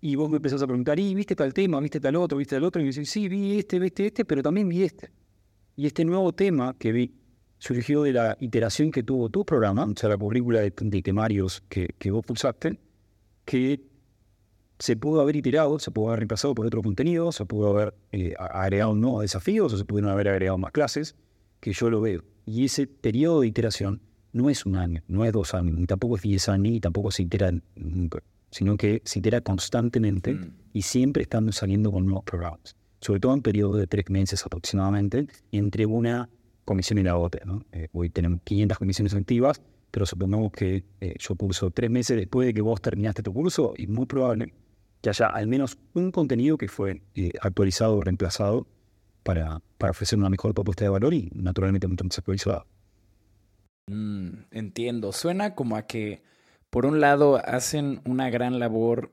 y vos me empezás a preguntar, ¿y viste tal tema, viste tal otro, viste tal otro? Y me dices, sí, vi este, viste este, pero también vi este. Y este nuevo tema que vi surgió de la iteración que tuvo tu programa, o sea, la currícula de, de temarios que, que vos pulsaste, que se pudo haber iterado, se pudo haber reemplazado por otro contenido, se pudo haber eh, agregado nuevos desafíos o se pudieron haber agregado más clases, que yo lo veo. Y ese periodo de iteración no es un año, no es dos años, ni tampoco es diez años, ni tampoco se itera nunca, sino que se itera constantemente Mm. y siempre están saliendo con nuevos programas, sobre todo en periodos de tres meses aproximadamente, entre una comisión y la otra. ¿no? Eh, hoy tenemos 500 comisiones activas, pero supongamos que eh, yo curso tres meses después de que vos terminaste tu curso y muy probable que haya al menos un contenido que fue eh, actualizado o reemplazado para, para ofrecer una mejor propuesta de valor y naturalmente mucho más actualizada. Mm, entiendo. Suena como a que, por un lado, hacen una gran labor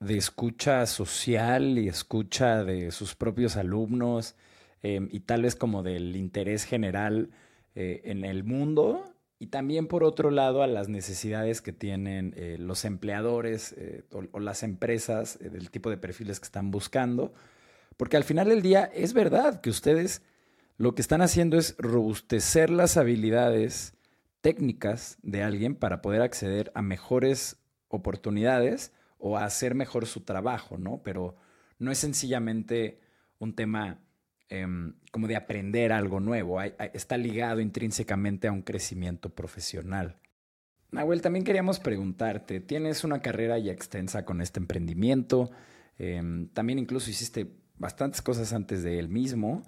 de escucha social y escucha de sus propios alumnos eh, y tal vez como del interés general eh, en el mundo. Y también, por otro lado, a las necesidades que tienen eh, los empleadores eh, o, las empresas eh, del tipo de perfiles que están buscando. Porque al final del día es verdad que ustedes lo que están haciendo es robustecer las habilidades técnicas de alguien para poder acceder a mejores oportunidades o a hacer mejor su trabajo, ¿no? Pero no es sencillamente un tema em, como de aprender algo nuevo, está ligado intrínsecamente a un crecimiento profesional. Nahuel, también queríamos preguntarte, tienes una carrera ya extensa con este emprendimiento, em, también incluso hiciste bastantes cosas antes de él mismo.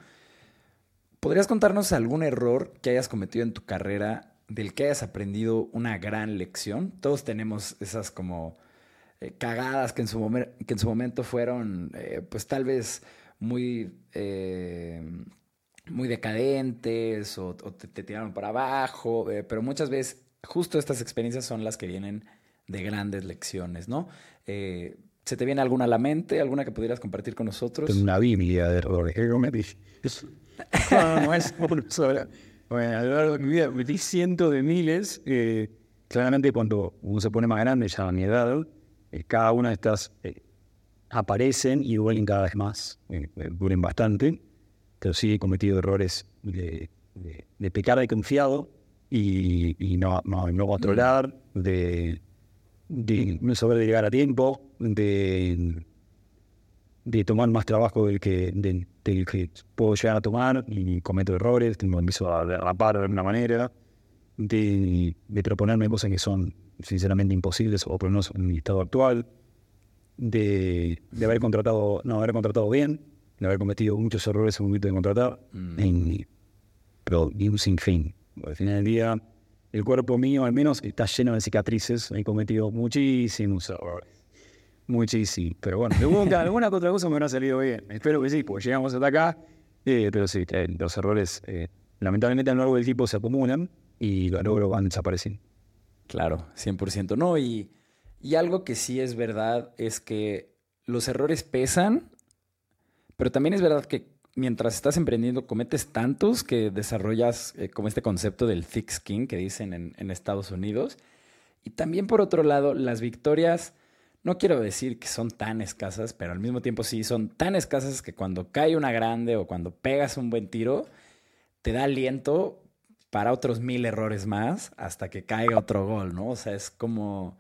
¿Podrías contarnos algún error que hayas cometido en tu carrera del que hayas aprendido una gran lección? Todos tenemos esas como eh, cagadas que en su, que en su momento fueron, eh, pues tal vez muy, eh, muy decadentes o, te, tiraron para abajo, eh, pero muchas veces justo estas experiencias son las que vienen de grandes lecciones, ¿no? Eh, ¿Se te viene alguna a la mente, alguna que pudieras compartir con nosotros? Una biblia de es una sola. Bueno, a lo mi vida cometí cientos de miles. claramente, cuando uno se pone más grande, ya a mi edad, cada una de estas aparecen y duelen cada vez más. eh, eh, duelen bastante. Pero sí he cometido errores de, de- de pecar de confiado y, y no, no, no controlar, de, de no saber llegar a tiempo, de de tomar más trabajo del que, del, del que puedo llegar a tomar y cometo errores, me empiezo a derrapar de alguna manera, de, de proponerme cosas que son sinceramente imposibles o por lo menos en mi estado actual, de, de haber contratado, no haber contratado bien, de haber cometido muchos errores en el momento de contratar, Mm. en- pero y un sinfín. Al final del día, el cuerpo mío al menos está lleno de cicatrices, he cometido muchísimos errores difícil. Pero bueno, alguna, alguna otra cosa me habrá salido bien. Espero que sí, pues llegamos hasta acá. Eh, pero sí, eh, los errores eh, lamentablemente a lo largo del tiempo se acumulan y luego van desapareciendo. Claro, 100%. No, y, y algo que sí es verdad es que los errores pesan, pero también es verdad que mientras estás emprendiendo cometes tantos que desarrollas como este concepto del thick skin que dicen en, en Estados Unidos. Y también por otro lado, las victorias no quiero decir que son tan escasas, pero al mismo tiempo sí, son tan escasas que cuando cae una grande o cuando pegas un buen tiro, te da aliento para otros mil errores más hasta que caiga otro gol, ¿no? O sea, es como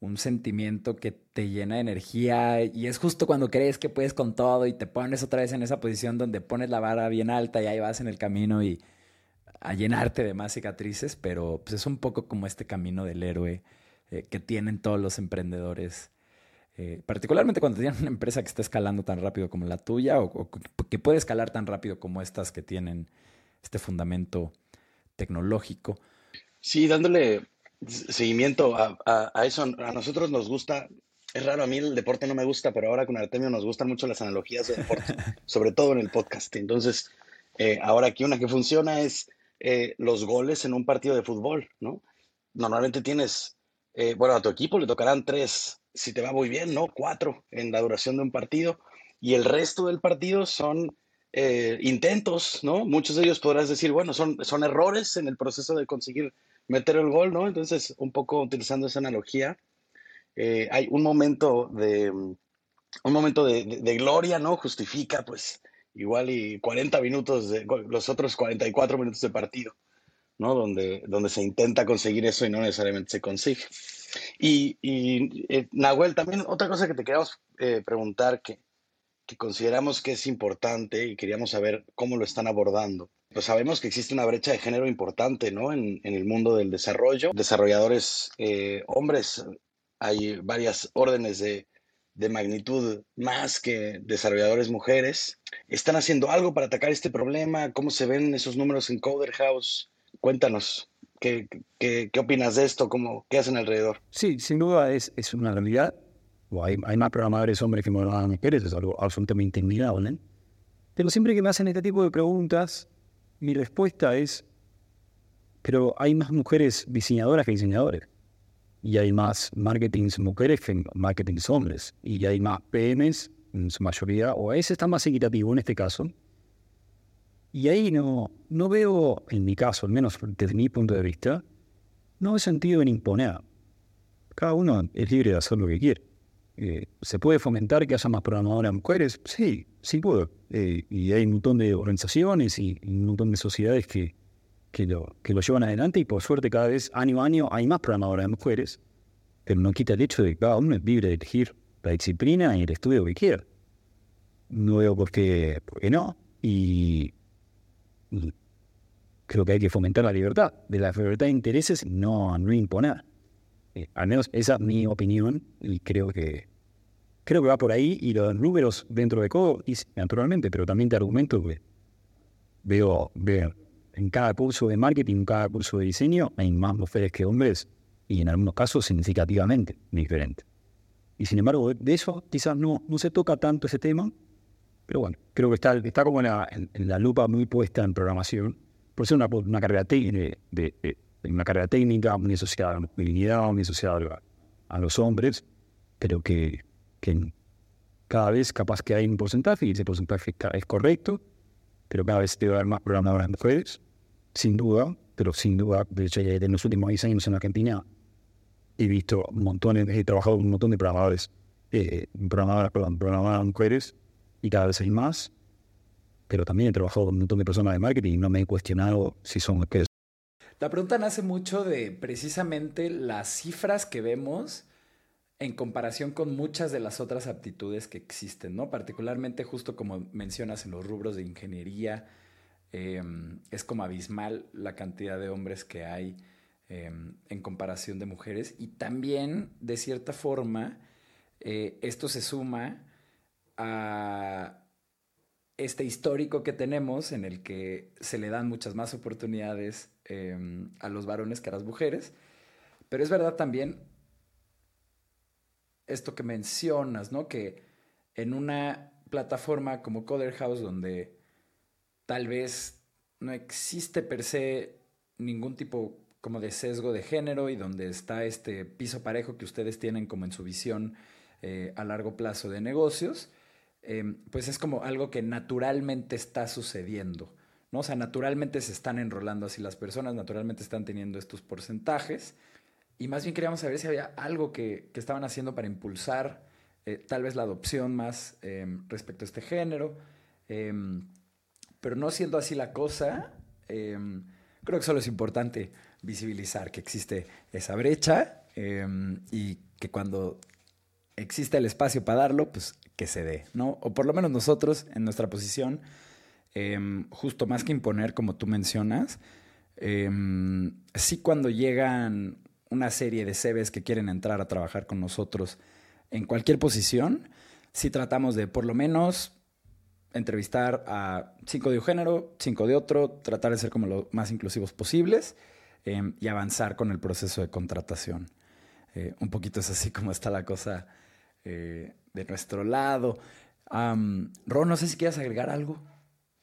un sentimiento que te llena de energía y es justo cuando crees que puedes con todo y te pones otra vez en esa posición donde pones la vara bien alta y ahí vas en el camino y a llenarte de más cicatrices, pero pues es un poco como este camino del héroe eh, que tienen todos los emprendedores. Eh, particularmente cuando tienen una empresa que está escalando tan rápido como la tuya o, que puede escalar tan rápido como estas que tienen este fundamento tecnológico. Sí, dándole seguimiento a, eso, a nosotros nos gusta, es raro, a mí el deporte no me gusta, pero ahora con Artemio nos gustan mucho las analogías de deporte, sobre todo en el podcast. Entonces, eh, ahora aquí una que funciona es los goles en un partido de fútbol, ¿no? Normalmente tienes eh, bueno, a tu equipo le tocarán tres, si te va muy bien, ¿no? Cuatro en la duración de un partido. Y el resto del partido son eh, intentos, ¿no? Muchos de ellos podrás decir, bueno, son, son errores en el proceso de conseguir meter el gol, ¿no? Entonces, un poco utilizando esa analogía, eh, hay un momento de, un momento de, de, gloria, ¿no? Justifica, pues, igual y 40 minutos, de, los otros 44 minutos de partido. ¿no? Donde, donde se intenta conseguir eso y no necesariamente se consigue. Y, y eh, Nahuel, también otra cosa que te queríamos eh, preguntar que, que consideramos que es importante y queríamos saber cómo lo están abordando. Pues sabemos que existe una brecha de género importante ¿no? en, en el mundo del desarrollo. Desarrolladores eh, hombres, hay varias órdenes de, de magnitud más que desarrolladores mujeres. ¿Están haciendo algo para atacar este problema? ¿Cómo se ven esos números en Coder House? Cuéntanos, ¿qué, qué, qué opinas de esto? ¿Cómo, ¿Qué hacen alrededor? Sí, sin duda es, es una realidad. Hay, hay, más programadores hombres que mujeres, es algo absolutamente innegable. Pero siempre que me hacen este tipo de preguntas, mi respuesta es, pero hay más mujeres diseñadoras que diseñadores. Y hay más marketing mujeres que marketing hombres. Y hay más PMs, en su mayoría, o ese está más equitativo en este caso, y ahí no, no veo, en mi caso, al menos desde mi punto de vista, no he sentido en imponer. Cada uno es libre de hacer lo que quiere. Eh, ¿Se puede fomentar que haya más programadoras mujeres? Sí, sí puedo. Eh, y hay un montón de organizaciones y, un montón de sociedades que, que, lo, que lo llevan adelante y por suerte cada vez, año a año, hay más programadoras mujeres, pero no quita el hecho de que cada uno es libre de elegir la disciplina y el estudio que quiera. No veo por qué, por qué no. Y creo que hay que fomentar la libertad, de la libertad de intereses, no, no imponer. Eh, al menos esa es mi opinión y creo que creo que va por ahí y los números dentro de Codo, naturalmente, pero también te argumento que veo, veo en cada curso de marketing, en cada curso de diseño, hay más mujeres que hombres y en algunos casos significativamente diferentes. Y sin embargo, de eso quizás no, no se toca tanto ese tema, pero bueno, creo que está, está como en, la lupa muy puesta en programación, por ser una, una carrera, de, de, una carrera técnica muy asociada a la masculinidad, muy asociada a, los hombres, pero que, que cada vez capaz que hay un porcentaje, y ese porcentaje es correcto, pero cada vez debe haber más programadoras mujeres, sin duda, pero sin duda, de hecho, en los últimos 10 años en Argentina he visto montones, he trabajado con un montón de programadores, eh, programadoras, programadoras mujeres, y cada vez hay más, pero también he trabajado con un montón de personas de marketing y no me he cuestionado si son qué. La pregunta nace mucho de precisamente las cifras que vemos en comparación con muchas de las otras aptitudes que existen, ¿no? Particularmente justo como mencionas en los rubros de ingeniería, em, es como abismal la cantidad de hombres que hay em, en comparación de mujeres y también, de cierta forma, eh, esto se suma a este histórico que tenemos en el que se le dan muchas más oportunidades em, a los varones que a las mujeres. Pero es verdad también esto que mencionas, ¿no? Que en una plataforma como Coder House, donde tal vez no existe per se ningún tipo como de sesgo de género y donde está este piso parejo que ustedes tienen como en su visión eh, a largo plazo de negocios, em, pues es como algo que naturalmente está sucediendo. ¿no? O sea, naturalmente se están enrolando así las personas, naturalmente están teniendo estos porcentajes. Y más bien queríamos saber si había algo que, estaban haciendo para impulsar eh, tal vez la adopción más em, respecto a este género. Em, pero no siendo así la cosa, creo que solo es importante visibilizar que existe esa brecha y que cuando existe el espacio para darlo, pues que se dé, ¿no? O por lo menos nosotros, en nuestra posición, em, justo más que imponer, como tú mencionas, em, sí cuando llegan una serie de CVs que quieren entrar a trabajar con nosotros en cualquier posición, sí tratamos de por lo menos entrevistar a cinco de un género, cinco de otro, tratar de ser como lo más inclusivos posibles em, y avanzar con el proceso de contratación. Eh, un poquito es así como está la cosa eh, de nuestro lado. Ron, no sé si quieres agregar algo.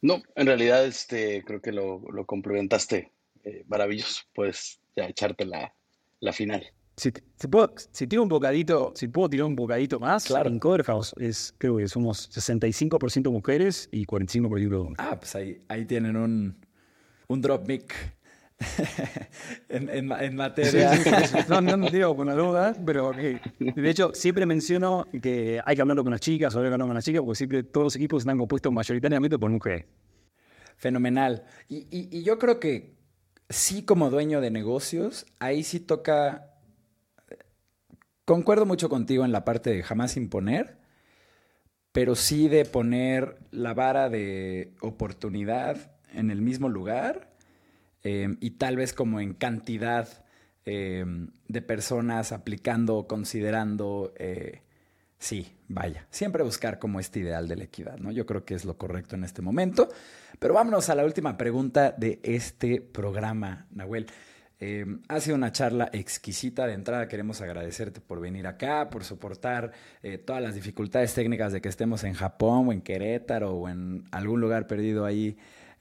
No, en realidad este, creo que lo, lo complementaste eh, maravilloso. Puedes ya echarte la, la final. Si, si, puedo, si tiro un bocadito, si puedo tirar un bocadito más, claro. en Coderhouse es, creo que somos 65% mujeres y 45% hombres. Ah, pues ahí, ahí tienen un, un drop mic en, en, materia. no, no, digo con la duda, pero de hecho siempre menciono que hay que hablarlo con las chicas o hay que hablarlo con las chicas porque siempre todos los equipos están compuestos mayoritariamente por mujeres. Fenomenal. Y, y, yo creo que sí como dueño de negocios, ahí sí toca... Concuerdo mucho contigo en la parte de jamás imponer, pero sí de poner la vara de oportunidad en el mismo lugar Em, y tal vez como en cantidad em, de personas aplicando, considerando, eh, sí, vaya, siempre buscar como este ideal de la equidad, ¿no? Yo creo que es lo correcto en este momento. Pero vámonos a la última pregunta de este programa, Nahuel. Em, ha sido una charla exquisita. De entrada queremos agradecerte por venir acá, por soportar eh, todas las dificultades técnicas de que estemos en Japón o en Querétaro o en algún lugar perdido ahí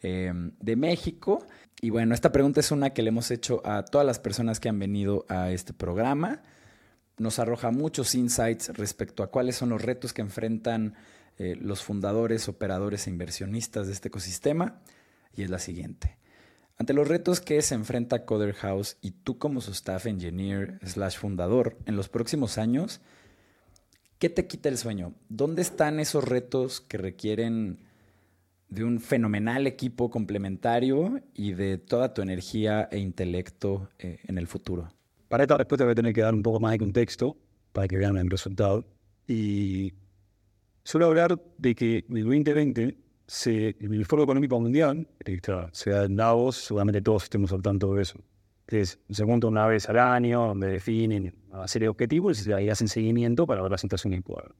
de México. Y bueno, esta pregunta es una que le hemos hecho a todas las personas que han venido a este programa. Nos arroja muchos insights respecto a cuáles son los retos que enfrentan eh, los fundadores, operadores e inversionistas de este ecosistema. Y es la siguiente. Ante los retos que se enfrenta Coder House y tú como su staff engineer slash fundador en los próximos años, ¿qué te quita el sueño? ¿Dónde están esos retos que requieren de un fenomenal equipo complementario y de toda tu energía e intelecto eh, en el futuro. Para esta respuesta voy a tener que dar un poco más de contexto para que vean el resultado. Y suelo hablar de que en el 2020 se, el Foro Económico Mundial, se da en Davos, seguramente todos estemos al tanto de eso. Que se junta una vez al año, donde definen una serie de objetivos y ahí hacen seguimiento para ver la situación actual.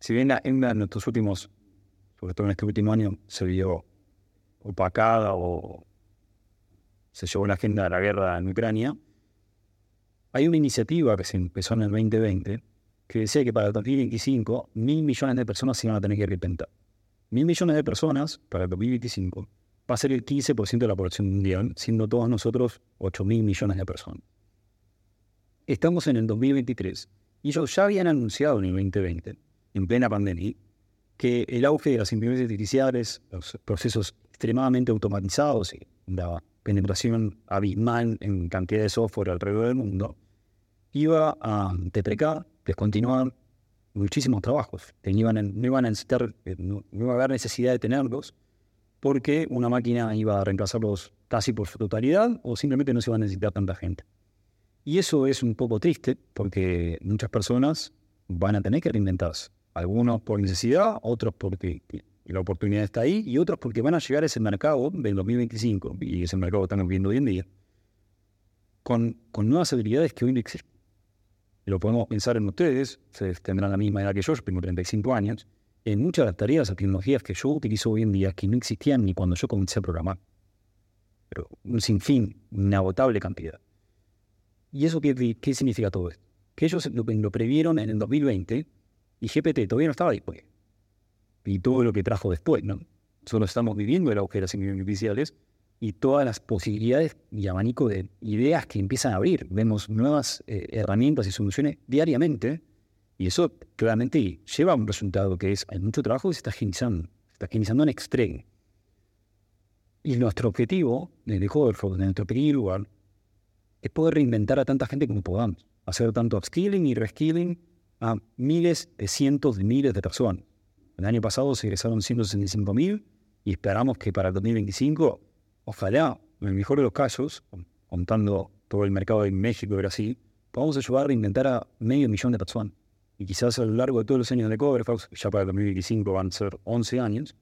Si bien en nuestros últimos sobre todo en este último año, se vio opacada o se llevó la agenda de la guerra en Ucrania, hay una iniciativa que se empezó en el 2020 que decía que para el 2025 mil millones de personas se iban a tener que repentar. Mil millones de personas para el 2025 va a ser el 15% de la población mundial, siendo todos nosotros 8 mil millones de personas. Estamos en el 2023 y ellos ya habían anunciado en el 2020, en plena pandemia, que el auge de las inteligencias artificiales, los procesos extremadamente automatizados y la penetración abismal en cantidad de software alrededor del mundo, iba a deprecar, descontinuar muchísimos trabajos. no, iban a necesitar, eh, no, iba a haber necesidad de tenerlos porque una máquina iba a reemplazarlos casi por su totalidad o simplemente no se iba a necesitar tanta gente. Y eso es un poco triste porque muchas personas van a tener que reinventarse. Algunos por necesidad, otros porque la oportunidad está ahí y otros porque van a llegar a ese mercado del 2025 y ese mercado que viendo hoy en día con, con nuevas habilidades que hoy no existen. Y lo podemos pensar en ustedes, ustedes tendrán la misma edad que yo, yo tengo 35 años, en muchas de las tareas o tecnologías que yo utilizo hoy en día que no existían ni cuando yo comencé a programar. Pero un sinfín, una inagotable cantidad. ¿Y eso qué, qué significa todo esto? que ellos lo, lo previeron en el 2020 y GPT todavía no estaba disponible. Y todo lo que trajo después, ¿no? Solo estamos viviendo el agujero sin artificiales y todas las posibilidades y abanico de ideas que empiezan a abrir. Vemos nuevas eh, herramientas y soluciones diariamente y eso claramente lleva a un resultado que es, hay mucho trabajo que se está agilizando, se está agilizando en extremo. Y nuestro objetivo, desde Hoverford, de nuestro pequeño lugar, es poder reinventar a tanta gente como podamos. Hacer tanto upskilling y reskilling a miles de cientos de miles de personas. El año pasado se egresaron 165 mil y esperamos que para el 2025, ojalá, en el mejor de los casos, contando todo el mercado de México y Brasil, podamos ayudar a reinventar a medio millón de personas. Y quizás a lo largo de todos los años de Coverfox, ya para el 2025 van a ser 11 años,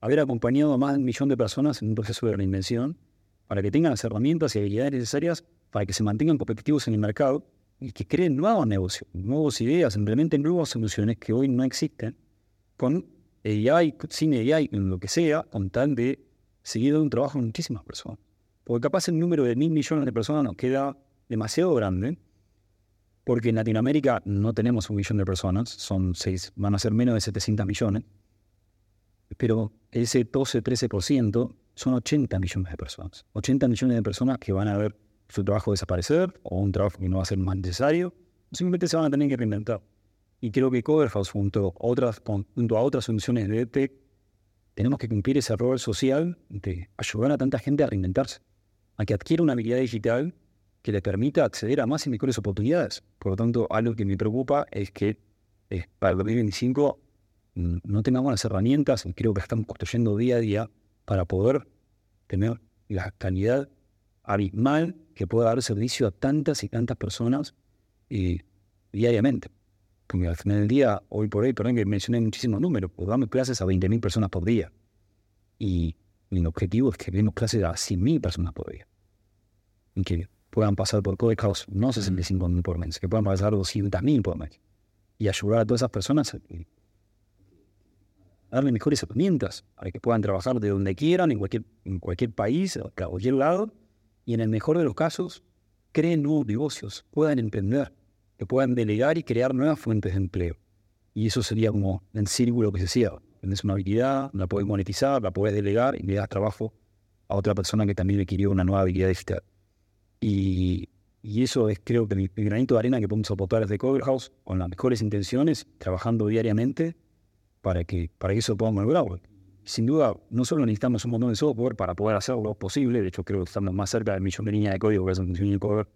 haber acompañado a más de un millón de personas en un proceso de reinvención para que tengan las herramientas y habilidades necesarias para que se mantengan competitivos en el mercado y que creen nuevos negocios, nuevas ideas, implementen nuevas soluciones que hoy no existen con AI, sin AI, en lo que sea, con tal de seguir dando un trabajo a muchísimas personas. Porque capaz el número de mil millones de personas nos queda demasiado grande, porque en Latinoamérica no tenemos un millón de personas, son seis, van a ser menos de 700 millones, pero ese 12-13% son 80 millones de personas. 80 millones de personas que van a ver su trabajo desaparecer o un trabajo que no va a ser más necesario, simplemente se van a tener que reinventar. Y creo que Coverhouse, junto a otras, junto a otras soluciones de EdTech, tenemos que cumplir ese rol social de ayudar a tanta gente a reinventarse, a que adquiera una habilidad digital que le permita acceder a más y mejores oportunidades. Por lo tanto, algo que me preocupa es que eh, para el 2025 mm, no tengamos las herramientas, y creo que estamos construyendo día a día, para poder tener la calidad abismal que pueda dar servicio a tantas y tantas personas eh, diariamente. Porque al final del día, hoy por hoy, perdón que mencioné muchísimos números, pues damos clases a 20.000 personas por día. Y mi objetivo es que demos clases a 100.000 personas por día. Y que puedan pasar por Code House, no 65.000 por mes, que puedan pasar 200.000 por mes. Y ayudar a todas esas personas a darle mejores herramientas para que puedan trabajar de donde quieran, en cualquier, en cualquier país, a cualquier lado, y en el mejor de los casos, creen nuevos negocios, puedan emprender, que puedan delegar y crear nuevas fuentes de empleo. Y eso sería como el círculo que se cierra. Tienes una habilidad, la puedes monetizar, la puedes delegar y le das trabajo a otra persona que también requirió una nueva habilidad digital. Y, y eso es creo que el, granito de arena que podemos aportar desde Cover House con las mejores intenciones, trabajando diariamente para que, para eso podamos lograrlo sin duda, no solo necesitamos un montón de software para poder hacerlo posible, de hecho creo que estamos más cerca del millón de líneas de código que es un cover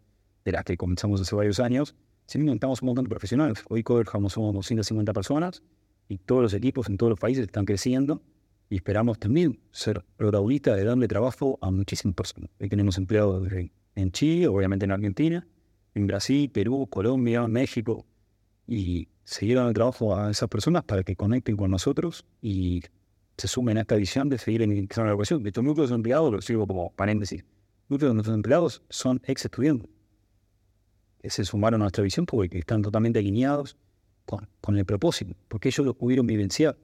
de las que comenzamos hace varios años, sino necesitamos un montón de profesionales. Hoy Cover somos 250 personas y todos los equipos en todos los países están creciendo y esperamos también ser protagonistas de darle trabajo a muchísimas personas. Hoy tenemos empleados en Chile, obviamente en Argentina, en Brasil, Perú, Colombia, México, y seguir dando trabajo a esas personas para que conecten con nosotros y se sumen a esta visión de seguir en la educación. De hecho, muchos de empleados, lo sigo como paréntesis, muchos de nuestros empleados son ex estudiantes que se sumaron a nuestra visión porque están totalmente alineados con, con el propósito, porque ellos lo pudieron vivenciar.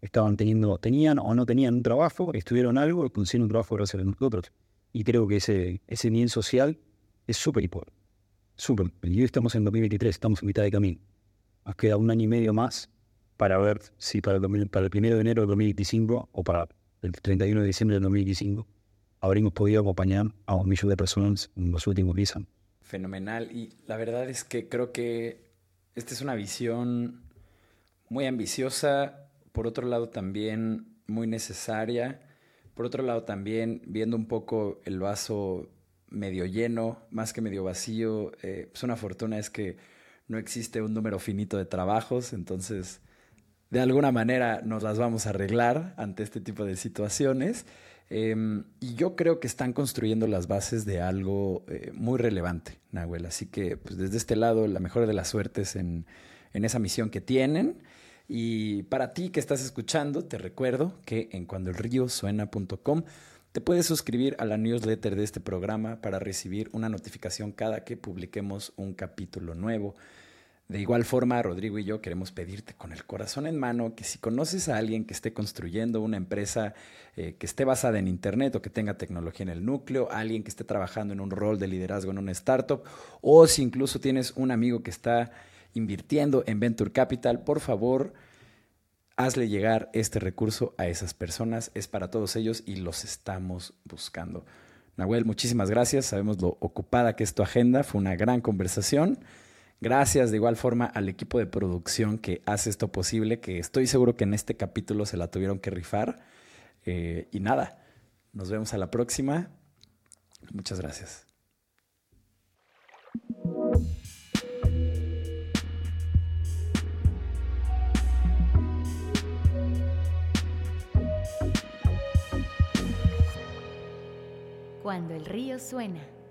Estaban teniendo, tenían o no tenían un trabajo, estuvieron algo consiguieron un trabajo gracias a nosotros. Y creo que ese, ese bien social es súper importante. Súper. Y hoy estamos en 2023, estamos en mitad de camino. Nos queda un año y medio más para ver si para el, para el 1 de enero de 2025 o para el 31 de diciembre de 2025 habremos podido acompañar a un millón de personas en los últimos 10 años. Fenomenal. Y la verdad es que creo que esta es una visión muy ambiciosa, por otro lado también muy necesaria, por otro lado también viendo un poco el vaso medio lleno, más que medio vacío, eh, pues una fortuna es que no existe un número finito de trabajos, entonces de alguna manera nos las vamos a arreglar ante este tipo de situaciones. Em, y yo creo que están construyendo las bases de algo eh, muy relevante, Nahuel. Así que pues, desde este lado, la mejor de las suertes en, en esa misión que tienen. Y para ti que estás escuchando, te recuerdo que en cuandoelríosuena.com te puedes suscribir a la newsletter de este programa para recibir una notificación cada que publiquemos un capítulo nuevo. De igual forma, Rodrigo y yo queremos pedirte con el corazón en mano que si conoces a alguien que esté construyendo una empresa eh, que esté basada en Internet o que tenga tecnología en el núcleo, alguien que esté trabajando en un rol de liderazgo en una startup, o si incluso tienes un amigo que está invirtiendo en Venture Capital, por favor, hazle llegar este recurso a esas personas. Es para todos ellos y los estamos buscando. Nahuel, muchísimas gracias. Sabemos lo ocupada que es tu agenda. Fue una gran conversación. Gracias de igual forma al equipo de producción que hace esto posible, que estoy seguro que en este capítulo se la tuvieron que rifar. Eh, y nada, nos vemos a la próxima. Muchas gracias. Cuando el río suena.